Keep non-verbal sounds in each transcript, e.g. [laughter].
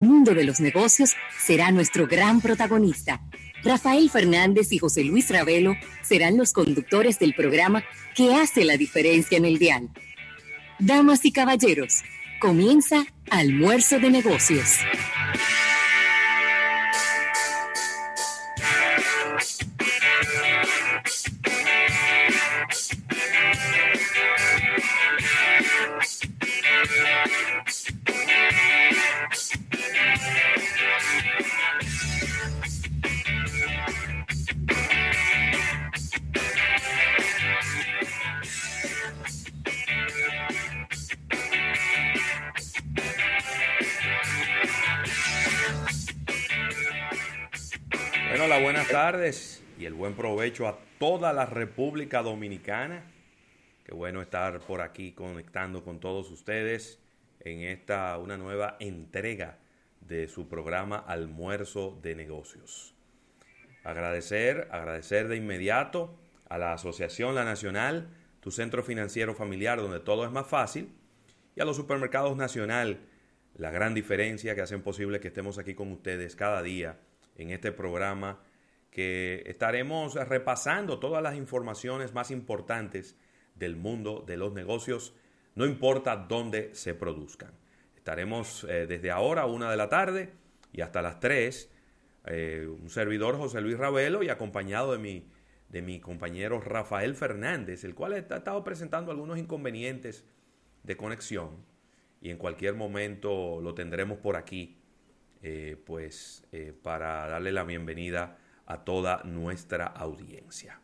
Mundo de los negocios será nuestro gran protagonista. Rafael Fernández y José Luis Ravelo serán los conductores del programa que hace la diferencia en el dial. Damas y caballeros, comienza Almuerzo de Negocios. Tardes y el buen provecho a toda la República Dominicana. Qué bueno estar por aquí conectando con todos ustedes en esta una nueva entrega de su programa Almuerzo de Negocios. Agradecer, agradecer de inmediato a la Asociación La Nacional, tu centro financiero familiar donde todo es más fácil, y a los supermercados Nacional, la gran diferencia que hacen posible que estemos aquí con ustedes cada día en este programa que estaremos repasando todas las informaciones más importantes del mundo de los negocios, no importa dónde se produzcan. Estaremos eh, desde ahora, una de la tarde, y hasta las tres, eh, un servidor José Luis Ravelo y acompañado de mi, de mi compañero Rafael Fernández, el cual ha estado presentando algunos inconvenientes de conexión y en cualquier momento lo tendremos por aquí, eh, pues para darle la bienvenida a toda nuestra audiencia.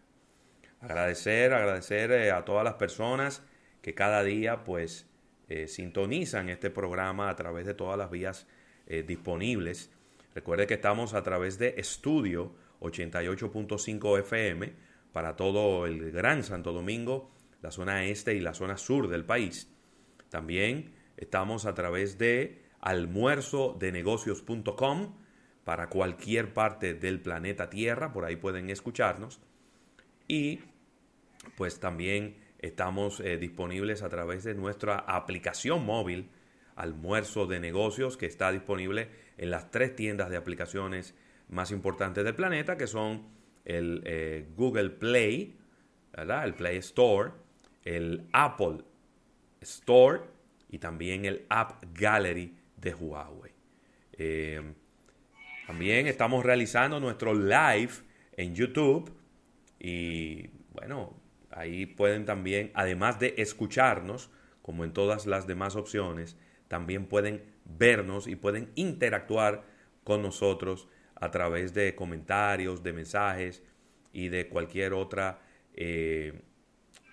Agradecer, agradecer eh, a todas las personas que cada día pues eh, sintonizan este programa a través de todas las vías eh, disponibles. Recuerde que estamos a través de Estudio 88.5 FM para todo el Gran Santo Domingo, la zona este y la zona sur del país. También estamos a través de almuerzodenegocios.com para cualquier parte del planeta Tierra, por ahí pueden escucharnos. Y pues también estamos eh, disponibles a través de nuestra aplicación móvil, Almuerzo de Negocios, que está disponible en las tres tiendas de aplicaciones más importantes del planeta, que son el eh, Google Play, el Play Store, el Apple Store y también el App Gallery de Huawei. Eh, también estamos realizando nuestro live en YouTube y bueno, ahí pueden también, además de escucharnos, como en todas las demás opciones, también pueden vernos y pueden interactuar con nosotros a través de comentarios, de mensajes y de cualquier otra, eh,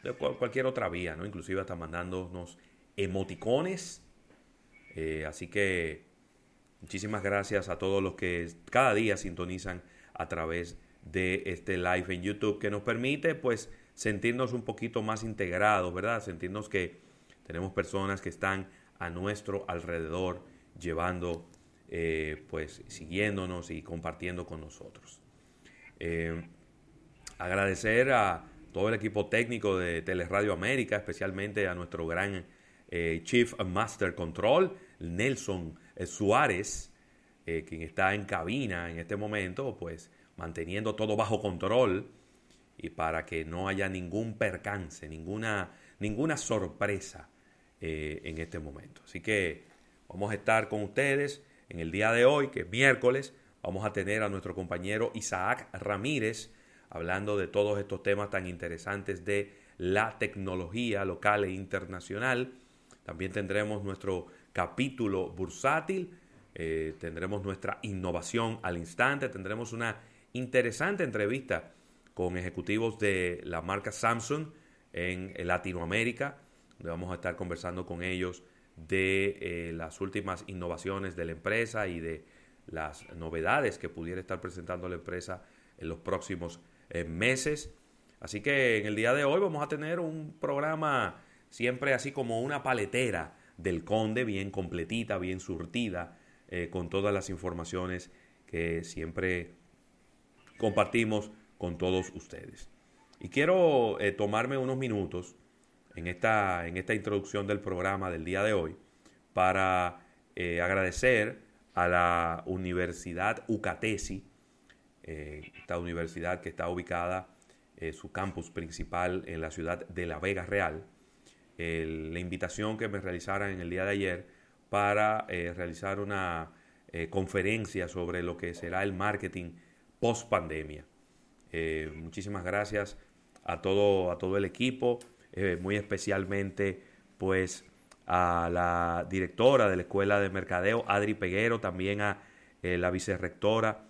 de cualquier otra vía, ¿no? Inclusive hasta mandándonos emoticones. Eh, así que Muchísimas gracias a todos los que cada día sintonizan a través de este live en YouTube que nos permite pues sentirnos un poquito más integrados, ¿verdad? Sentirnos que tenemos personas que están a nuestro alrededor llevando, eh, pues siguiéndonos y compartiendo con nosotros. Eh, agradecer a todo el equipo técnico de Teleradio América, especialmente a nuestro gran eh, Chief Master Control, Nelson eh, Suárez, eh, quien está en cabina en este momento, pues manteniendo todo bajo control y para que no haya ningún percance, ninguna, ninguna sorpresa en este momento. Así que vamos a estar con ustedes en el día de hoy, que es miércoles. Vamos a tener a nuestro compañero Isaac Ramírez hablando de todos estos temas tan interesantes de la tecnología local e internacional. También tendremos nuestro capítulo bursátil. Eh, tendremos nuestra innovación al instante. Tendremos una interesante entrevista con ejecutivos de la marca Samsung en Latinoamérica, donde vamos a estar conversando con ellos de eh, las últimas innovaciones de la empresa y de las novedades que pudiera estar presentando la empresa en los próximos eh, meses. Así que en el día de hoy vamos a tener un programa siempre así como una paletera del Conde, bien completita, bien surtida, eh, con todas las informaciones que siempre compartimos con todos ustedes. Y quiero eh, tomarme unos minutos en esta, en esta introducción del programa del día de hoy para eh, agradecer a la Universidad Ucatesi, esta universidad que está ubicada, eh, su campus principal en la ciudad de La Vega Real, la invitación que me realizaran en el día de ayer para eh, realizar una conferencia sobre lo que será el marketing post pandemia. muchísimas gracias a todo, a todo el equipo, muy especialmente pues a la directora de la Escuela de Mercadeo, Adri Peguero, también a eh, la vicerrectora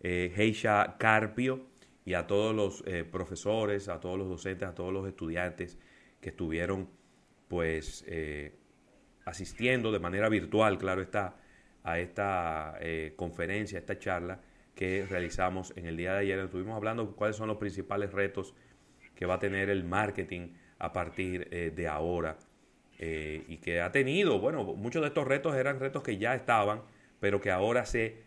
eh, Heisha Carpio y a todos los eh, profesores, a todos los docentes, a todos los estudiantes que estuvieron pues asistiendo de manera virtual, claro está, a esta conferencia, a esta charla que realizamos en el día de ayer. Estuvimos hablando de cuáles son los principales retos que va a tener el marketing a partir de ahora eh, y que ha tenido, bueno, muchos de estos retos eran retos que ya estaban, pero que ahora se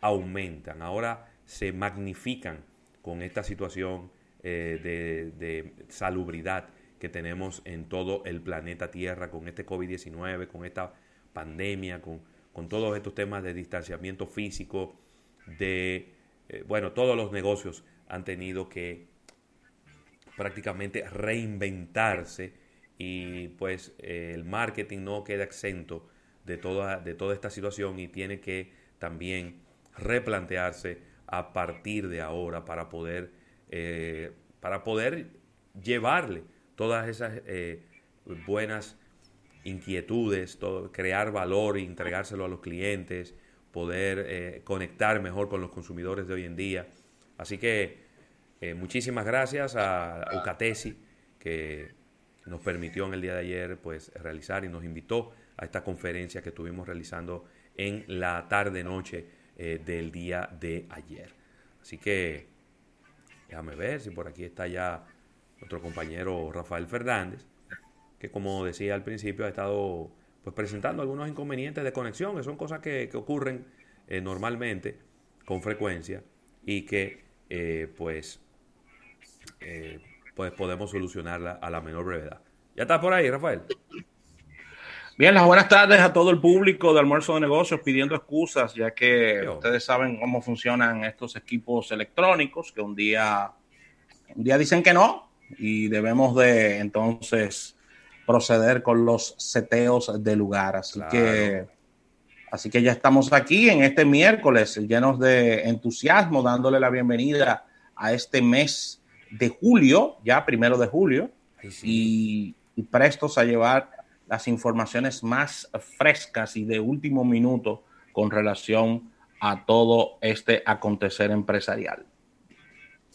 aumentan, ahora se magnifican con esta situación eh, de, salubridad que tenemos en todo el planeta Tierra, con este COVID-19, con esta pandemia, con, con, todos estos temas de distanciamiento físico, de, eh, bueno, todos los negocios han tenido que prácticamente reinventarse y pues eh, el marketing no queda exento de toda, de toda esta situación y tiene que también replantearse a partir de ahora para poder, eh, para poder llevarle todas esas eh, buenas inquietudes, todo, crear valor e entregárselo a los clientes, poder conectar mejor con los consumidores de hoy en día. Así que muchísimas gracias a Ucatesi, que nos permitió en el día de ayer pues realizar y nos invitó a esta conferencia que estuvimos realizando en la tarde-noche eh, del día de ayer. Así que déjame ver si por aquí está ya nuestro compañero Rafael Fernández, que como decía al principio ha estado pues presentando algunos inconvenientes de conexión, que son cosas que, ocurren eh, normalmente, con frecuencia, y que eh, pues pues podemos solucionarla a la menor brevedad. ¿Ya está por ahí, Rafael? Bien, las buenas tardes a todo el público de Almuerzo de Negocios pidiendo excusas, ya que ustedes saben cómo funcionan estos equipos electrónicos, que un día, un día dicen que no y debemos de entonces proceder con los seteos de lugar. Así que así que ya estamos aquí en este miércoles llenos de entusiasmo, dándole la bienvenida a este mes de julio, ya primero de julio, y, prestos a llevar las informaciones más frescas y de último minuto con relación a todo este acontecer empresarial.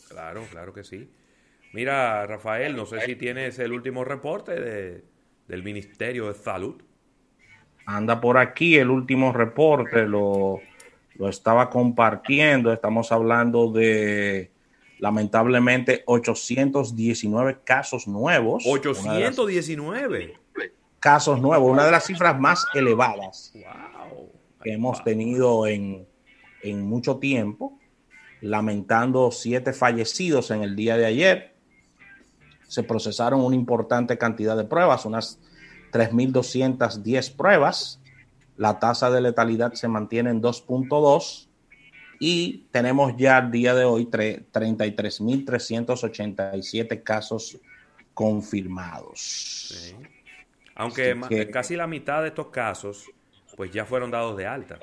Claro, claro que sí. Mira, Rafael, no sé si tienes el último reporte de, del Ministerio de Salud. Anda por aquí el último reporte, lo, lo estaba compartiendo. Estamos hablando de lamentablemente 819 casos nuevos. 819 casos nuevos, una de las cifras más elevadas que hemos tenido en, en mucho tiempo, lamentando siete fallecidos en el día de ayer. Se procesaron una importante cantidad de pruebas, unas 3.210 pruebas. La tasa de letalidad se mantiene en 2.2 y tenemos ya al día de hoy 33.387 casos confirmados. Aunque casi la mitad de estos casos pues ya fueron dados de alta.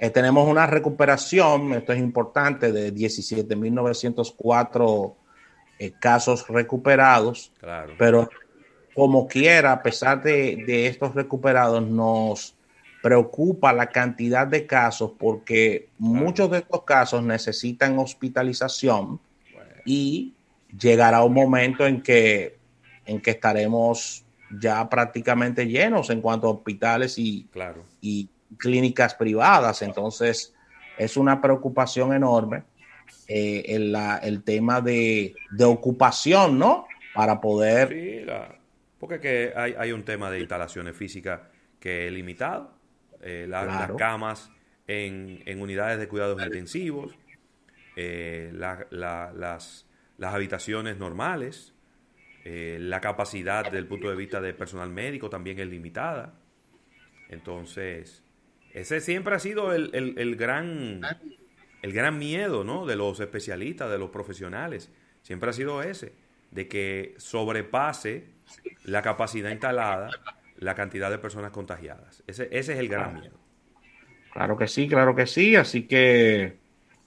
Eh, tenemos una recuperación, esto es importante, de 17.904 eh, casos recuperados, claro. pero como quiera, a pesar de, de estos recuperados, nos preocupa la cantidad de casos porque muchos de estos casos necesitan hospitalización y llegará un momento en que, en que estaremos ya prácticamente llenos en cuanto a hospitales y, y clínicas privadas. Entonces, es una preocupación enorme eh, el, tema de, ocupación, ¿no? Para poder... Sí, porque que hay, hay un tema de instalaciones físicas que es limitado eh, las camas en, unidades de cuidados intensivos, eh, las, las, habitaciones normales, eh, la capacidad desde el punto de vista del personal médico también es limitada. Entonces, Ese siempre ha sido el, el, gran, el gran miedo ¿no? de los especialistas, de los profesionales. Siempre ha sido ese, de que sobrepase la capacidad instalada la cantidad de personas contagiadas. Ese, ese es el gran miedo. Claro que sí, claro que sí. Así que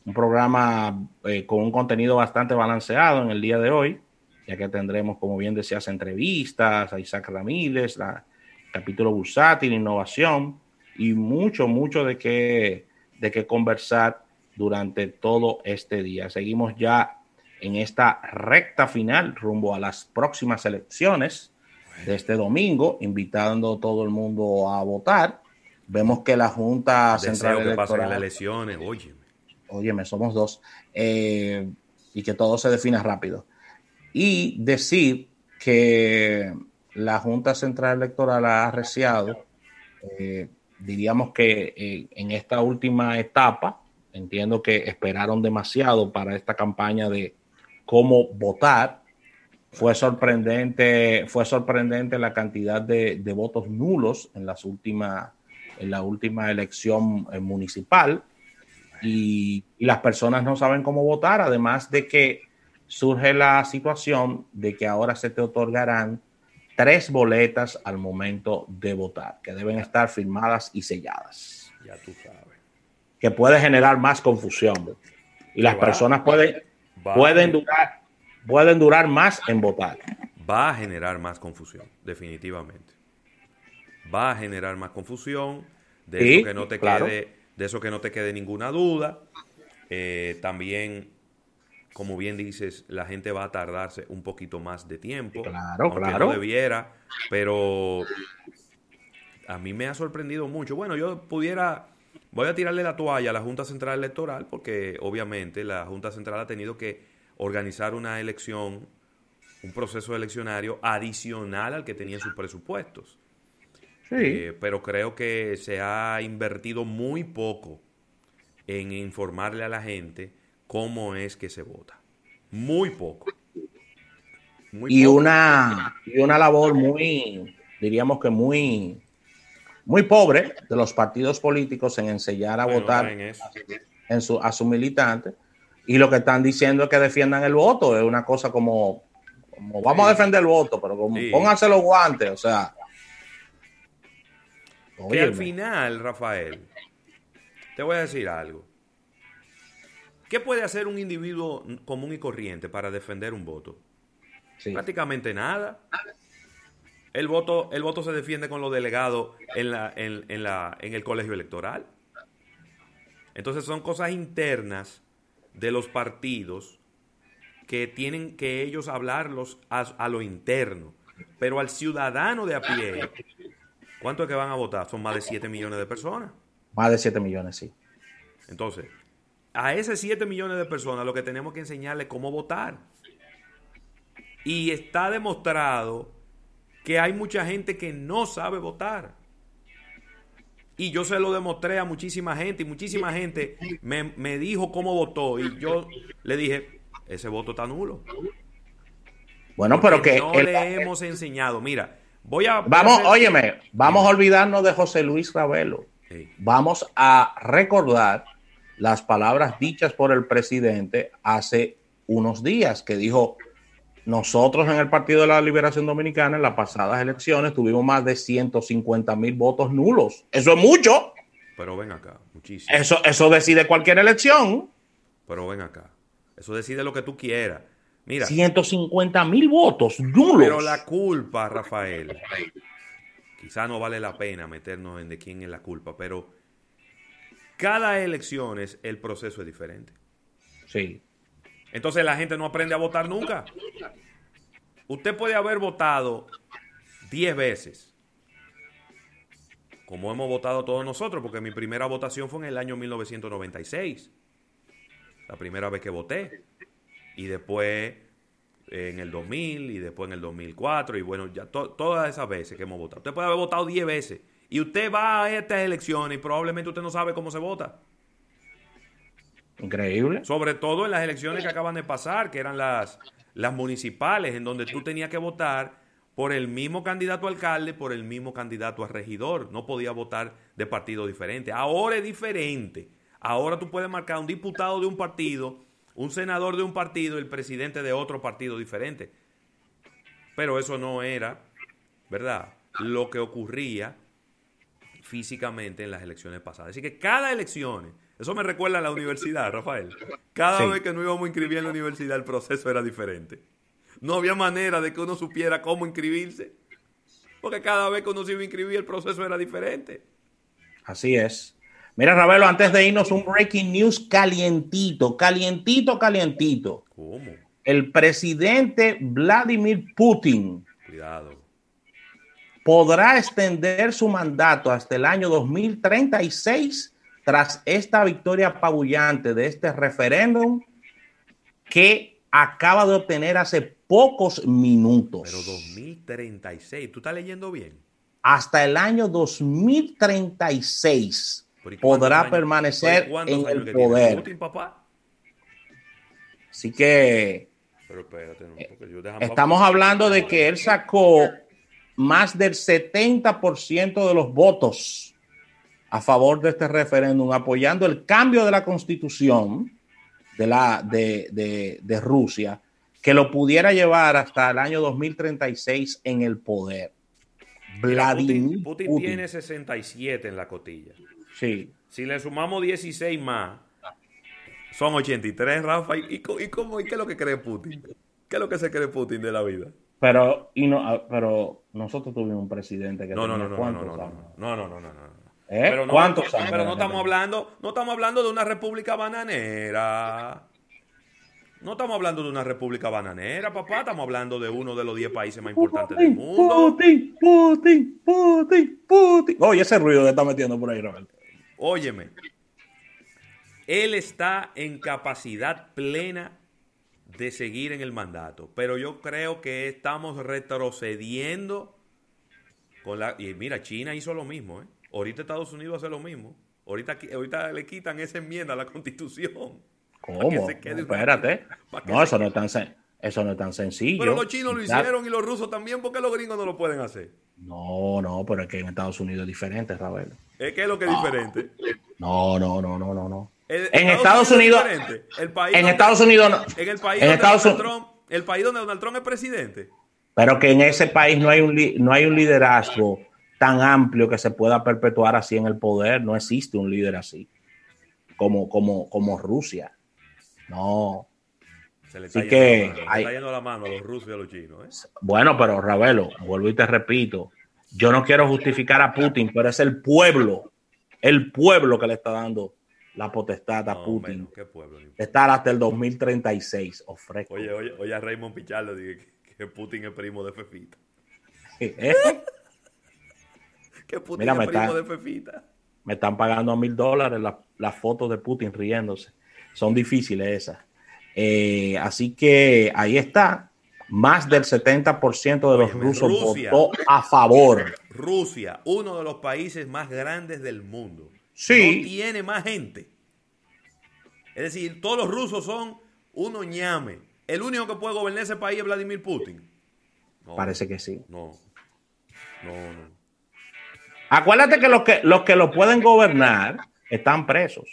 un programa eh, con un contenido bastante balanceado en el día de hoy, ya que tendremos, como bien decías, entrevistas a Isaac Ramírez, la, capítulo bursátil, innovación y mucho, mucho de qué, de qué conversar durante todo este día. Seguimos ya en esta recta final rumbo a las próximas elecciones de este domingo, invitando a todo el mundo a votar. Vemos que la Junta Central que Electoral... las elecciones, oye. Óyeme, somos dos. Eh, y que todo se defina rápido. Y decir que la Junta Central Electoral ha arreciado, eh, diríamos que eh, en esta última etapa, entiendo que esperaron demasiado para esta campaña de cómo votar. Fue sorprendente, fue sorprendente la cantidad de, votos nulos en, las últimas, en la última elección eh, municipal y, y las personas no saben cómo votar, además de que surge la situación de que ahora se te otorgarán tres boletas al momento de votar, que deben estar firmadas y selladas. Ya tú sabes. Que puede generar más confusión. Y las personas pueden, pueden, durar, pueden durar más en votar. Va a generar más confusión, definitivamente. Va a generar más confusión, de eso que no te quede, de eso que no te quede ninguna duda. Eh, también como bien dices, la gente va a tardarse un poquito más de tiempo. Claro, claro. No debiera, pero a mí me ha sorprendido mucho. Bueno, yo pudiera, voy a tirarle la toalla a la Junta Central Electoral porque obviamente la Junta Central ha tenido que organizar una elección, un proceso eleccionario adicional al que tenía sus presupuestos. Sí. Eh, pero creo que se ha invertido muy poco en informarle a la gente cómo es que se vota. Muy poco. y, Una, y una labor muy, diríamos que muy, muy pobre de los partidos políticos en enseñar a votar en su, a sus militantes. Y lo que están diciendo es que defiendan el voto. Es una cosa como, vamos a defender el voto, pero como, pónganse los guantes. O sea. Que al final, Rafael, te voy a decir algo. ¿Qué puede hacer un individuo común y corriente para defender un voto? Prácticamente nada. El voto, el voto se defiende con los delegados en, la, en, la, en el colegio electoral. Entonces son cosas internas de los partidos que tienen que ellos hablarlos a, a, lo interno. Pero al ciudadano de a pie, ¿cuánto es que van a votar? Son más de 7 millones de personas. Más de 7 millones, sí. Entonces, a esos 7 millones de personas lo que tenemos que enseñarles cómo votar. Y está demostrado que hay mucha gente que no sabe votar. Y yo se lo demostré a muchísima gente y muchísima gente me, dijo cómo votó y yo le dije, ese voto está nulo. Bueno, pero que... No le hemos enseñado. Mira, voy a... Vamos, óyeme, vamos a olvidarnos de José Luis Ravelo. Vamos a recordar las palabras dichas por el presidente hace unos días, que dijo, nosotros en el Partido de la Liberación Dominicana en las pasadas elecciones tuvimos más de 150 mil votos nulos. Eso es mucho. Pero ven acá, muchísimo. Eso, eso decide cualquier elección. Pero ven acá. Eso decide lo que tú quieras. Mira. 150 mil votos nulos. Pero la culpa, Rafael, quizá no vale la pena meternos en de quién es la culpa, pero cada elección es, el proceso es diferente. Sí. Entonces la gente no aprende a votar nunca. Usted puede haber votado 10 veces, como hemos votado todos nosotros, porque mi primera votación fue en el año 1996. La primera vez que voté. Y después en el 2000 y después en el 2004 y bueno, ya todas esas veces que hemos votado. Usted puede haber votado 10 veces y usted va a estas elecciones y probablemente usted no sabe cómo se vota. Increíble. Sobre todo en las elecciones que acaban de pasar, que eran las, las municipales, en donde tú tenías que votar por el mismo candidato a alcalde, por el mismo candidato a regidor. No podía votar de partido diferente. Ahora es diferente. Ahora tú puedes marcar un diputado de un partido, un senador de un partido el presidente de otro partido diferente. Pero eso no era, ¿verdad? Lo que ocurría físicamente en las elecciones pasadas. Así que cada elección, eso me recuerda a la universidad, Rafael. Cada vez que nos íbamos a inscribir en la universidad, el proceso era diferente. No había manera de que uno supiera cómo inscribirse. Porque cada vez que uno se iba a inscribir, el proceso era diferente. Así es. Mira, Ravelo, antes de irnos, un breaking news calientito, calientito, calientito. ¿Cómo? El presidente Vladimir Putin. Cuidado. Podrá extender su mandato hasta el año 2036 tras esta victoria apabullante de este referéndum que acaba de obtener hace pocos minutos. Pero 2036, ¿tú estás leyendo bien? Hasta el año 2036 podrá permanecer en el poder. Putin, papá? Así que Pero espérate, no, estamos hablando de que él sacó más del 70% de los votos a favor de este referéndum, apoyando el cambio de la constitución de, la, de, de Rusia que lo pudiera llevar hasta el año 2036 en el poder. Vladimir Putin, tiene 67 en la cotilla. Sí. Si le sumamos 16 más, son 83, Rafa. ¿Y, cómo, y qué es lo que cree Putin? ¿Qué es lo que se cree Putin de la vida? Pero, y no, ah, pero nosotros tuvimos un presidente que no, no, no, no, no, no, no, no, no, no, no, ¿Eh? Pero no, ¿Cuántos años? Pero no estamos hablando, no estamos hablando de una república bananera. No estamos hablando de una república bananera, papá. Estamos hablando de uno de los 10 países más importantes del mundo. Putin, Putin, Putin, Putin. Oye, ese ruido que está metiendo por ahí, Roberto. Óyeme. Él está en capacidad plena de seguir en el mandato. Pero yo creo que estamos retrocediendo con la. Y mira, China hizo lo mismo, ¿eh? Ahorita Estados Unidos hace lo mismo. Ahorita, ahorita le quitan esa enmienda a la constitución. [laughs] ¿Cómo? Espérate. No, eso no, es tan, eso no es tan sencillo. Pero los chinos lo hicieron y los rusos también. ¿Por qué los gringos no lo pueden hacer? No, no, pero es que en Estados Unidos es diferente, Rafael. ¿Es que es lo que es diferente? No, no, no, no, no, no. en Estados Unidos, el país en Estados Unidos no. En el país donde Donald Trump, el país donde Donald Trump es presidente. Pero que en ese país no hay un no hay un liderazgo tan amplio que se pueda perpetuar así en el poder. No existe un líder así como como como Rusia. No. Se le está, que yendo, la mano a los rusos y a los chinos. ¿eh? Bueno, pero Ravelo, vuelvo y te repito, yo no quiero justificar a Putin, pero es el pueblo, el pueblo que le está dando la potestad a Putin. ¿qué pueblo? estar hasta el 2036. Ofrezco. Oye, oye, oye a Raymond Pichardo dije que, Putin es primo de Fefita. [laughs] ¿Eh? [laughs] que Putin es primo de Fefita. Me están pagando a mil dólares las fotos de Putin riéndose son difíciles esas. Eh, así que ahí está. Más del 70% de los rusos votó a favor. Rusia, uno de los países más grandes del mundo. Sí. No tiene más gente. Es decir, todos los rusos son uno ñame. El único que puede gobernar ese país es Vladimir Putin. Parece que sí. No. No, no. Acuérdate que los que los que lo pueden gobernar están presos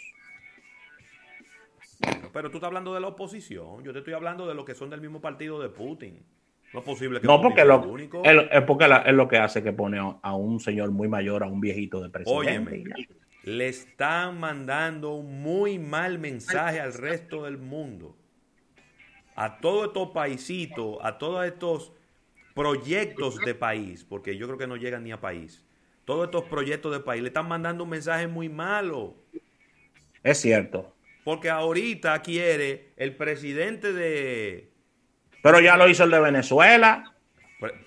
pero tú estás hablando de la oposición. Yo te estoy hablando de los que son del mismo partido de Putin. No es posible que No, porque, lo, único. es porque es lo que hace que pone a un señor muy mayor, a un viejito de presidente. Óyeme, le están mandando un muy mal mensaje al resto del mundo. A todos estos paisitos, a todos estos proyectos de país, porque yo creo que no llegan ni a país. Todos estos proyectos de país le están mandando un mensaje muy malo. Es cierto. Porque ahorita quiere el presidente de... Pero ya lo hizo el de Venezuela.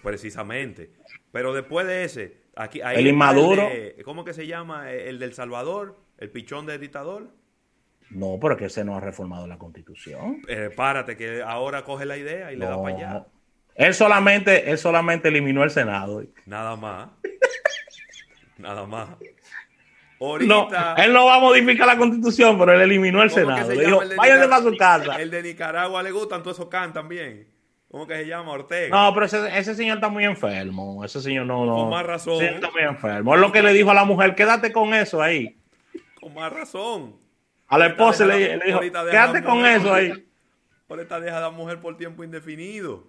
precisamente. Pero después de ese, aquí el inmaduro. ¿Cómo que se llama? El del Salvador, el pichón de dictador. No, pero que ese no ha reformado la constitución. Eh, párate, que ahora coge la idea y le da para allá. Él solamente, él solamente eliminó el Senado. Nada más. [laughs] Nada más no, él no va a modificar la constitución, pero él eliminó el Senado. Le dijo, váyanse para su casa. El de Nicaragua le gustan todos esos can también. ¿Cómo que se llama Ortega? No, pero ese, señor está muy enfermo. Ese señor no, no. Con más razón. está muy enfermo. Es lo que le dijo a la mujer, quédate con eso ahí. Con más razón. A la esposa le, dijo, quédate con eso ahí. [laughs] Por esta deja a la mujer por tiempo indefinido.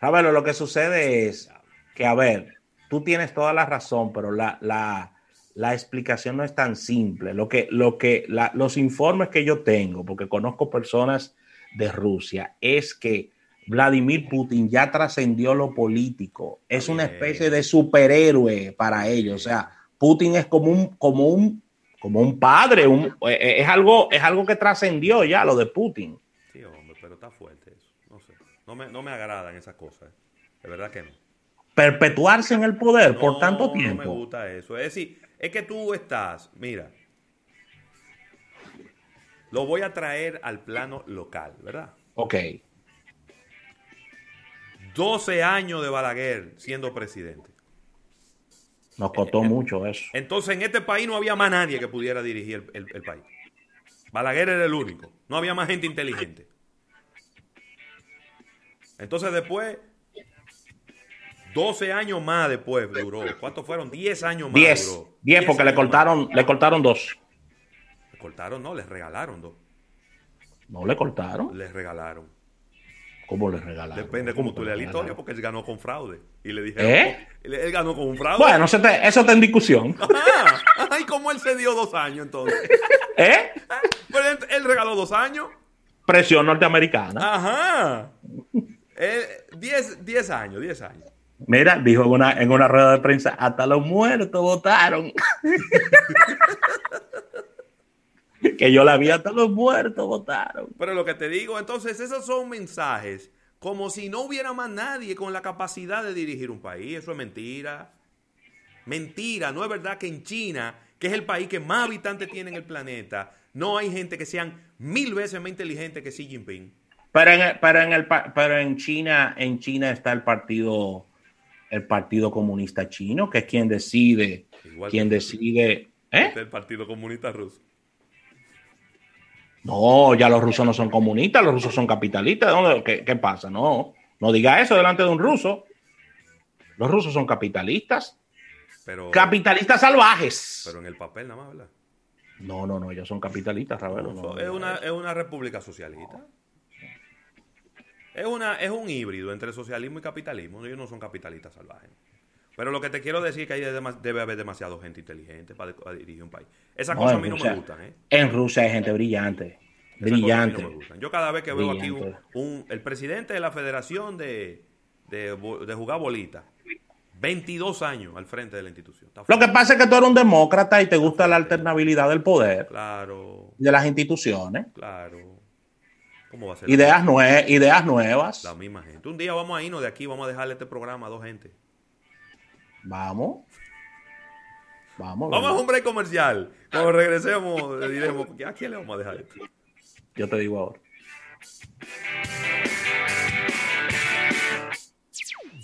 A ver, lo que sucede es que, a ver, tú tienes toda la razón, pero la, la, la explicación no es tan simple. Lo que, lo que, los informes que yo tengo, porque conozco personas de Rusia, es que Vladimir Putin ya trascendió lo político. Es una especie de superhéroe para ellos. O sea, Putin es como un, como un, como un padre. Un, eh, eh, es, algo, es algo que trascendió ya lo de Putin. Sí, hombre, pero está fuerte eso. No sé. No me, no me agradan esas cosas. De verdad que no. Perpetuarse en el poder por tanto tiempo. No me gusta eso. Es decir, es que tú estás, mira, lo voy a traer al plano local, ¿verdad? Ok. 12 años de Balaguer siendo presidente. Nos costó mucho eso. Entonces en este país no había más nadie que pudiera dirigir el, país. Balaguer era el único. No había más gente inteligente. Entonces después, 12 años más después duró. ¿Cuántos fueron? 10 años más 10. Duró. 10 porque le cortaron, le cortaron dos. Le cortaron, no, les regalaron dos. ¿No le cortaron? Les regalaron. ¿Cómo le regalaron? Depende cómo tú leas la historia, porque él ganó con fraude. Y le dijeron, ¿Eh? él, ganó con un fraude. Bueno, eso, está en discusión. Ajá. ¿Y cómo él se dio dos años entonces? [laughs] ¿Eh? Él, regaló dos años. Presión norteamericana. Ajá. diez, años, diez años. Mira, dijo en una, en una rueda de prensa, hasta los muertos votaron. [laughs] que yo la vi hasta los muertos votaron. Pero lo que te digo, entonces, esos son mensajes como si no hubiera más nadie con la capacidad de dirigir un país. Eso es mentira. Mentira, no es verdad que en China, que es el país que más habitantes tiene en el planeta, no hay gente que sean mil veces más inteligente que Xi Jinping. Pero en, en, el, pero en China, en China está el partido, el Partido Comunista Chino, que es quien decide, quien decide. ¿eh? El Partido Comunista Ruso. No, ya los rusos no son comunistas, los rusos son capitalistas. ¿Qué, qué pasa? No, no diga eso delante de un ruso. Los rusos son capitalistas. Pero, capitalistas salvajes. Pero en el papel nada más, ¿verdad? No, no, no, ellos son capitalistas, Ravelo. es, una, es una república socialista. Es, una, es un híbrido entre socialismo y capitalismo. Ellos no son capitalistas salvajes. Pero lo que te quiero decir es que ahí debe haber demasiada gente inteligente para, dirigir un país. Esas cosas a mí no me gustan. ¿eh? En Rusia hay gente brillante. brillante. Yo cada vez que veo aquí un, el presidente de la Federación de, de, Jugar Bolita, 22 años al frente de la institución. Lo que pasa es que tú eres un demócrata y te gusta la alternabilidad del poder. Claro. De las instituciones. Claro. ¿Cómo va a ser? Ideas, ideas nuevas. La misma gente. Un día vamos a irnos de aquí, vamos a dejarle este programa a dos gente. Vamos. Vamos. Vamos a un break comercial. Cuando regresemos, le diremos, ¿a quién le vamos a dejar esto? Yo te digo ahora.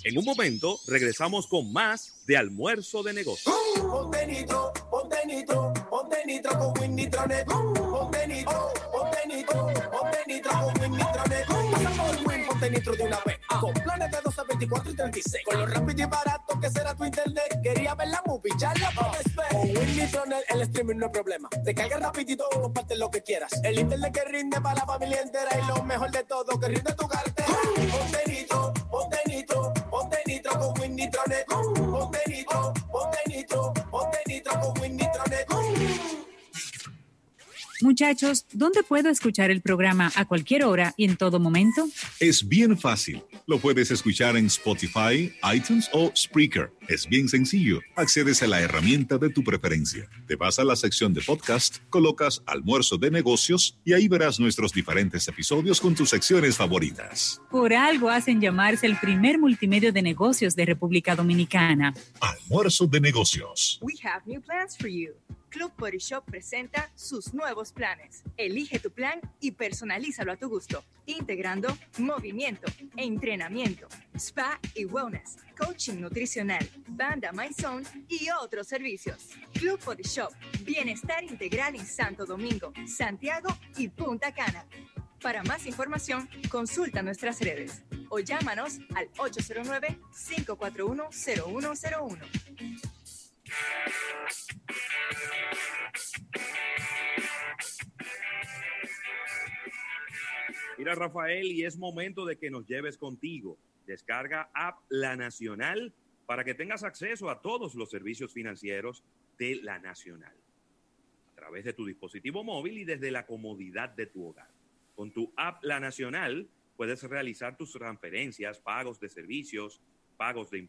En un momento regresamos con más de almuerzo de negocios. Ponte nitro, ponte nitro, ponte nitro con Win Nitronet. Ponte nitro, ponte nitro, ponte ponte nitro de una vez. Con planes de 12, 24 y 36. Con lo rápido y barato que será tu internet. Quería ver la movie, ya la puedes. Con Win Nitronet el streaming no es problema. Te carga rapidito, comparte lo que quieras. El internet que rinde para la familia entera. Y lo mejor de todo, que rinde tu cartera. Ponte nitro, ponte nitro, ponte nitro con Win Nitronet. Muchachos, ¿dónde puedo escuchar el programa a cualquier hora y en todo momento? Es bien fácil. Lo puedes escuchar en Spotify, iTunes o Spreaker. Es bien sencillo. Accedes a la herramienta de tu preferencia. Te vas a la sección de podcast, colocas almuerzo de negocios y ahí verás nuestros diferentes episodios con tus secciones favoritas. Por algo hacen llamarse el primer multimedio de negocios de República Dominicana. Almuerzo de negocios. We have new plans for you. Club Body Shop presenta sus nuevos planes. Elige tu plan y personalízalo a tu gusto, integrando movimiento, entrenamiento, spa y wellness, coaching nutricional, banda My Zone y otros servicios. Club Body Shop, bienestar integral en Santo Domingo, Santiago y Punta Cana. Para más información, consulta nuestras redes o llámanos al 809-541-0101. Mira, Rafael, y es momento de que nos lleves contigo. Descarga app La Nacional para que tengas acceso a todos los servicios financieros de La Nacional a través de tu dispositivo móvil y desde la comodidad de tu hogar. Con tu app La Nacional puedes realizar tus transferencias, pagos de servicios, pagos de impuestos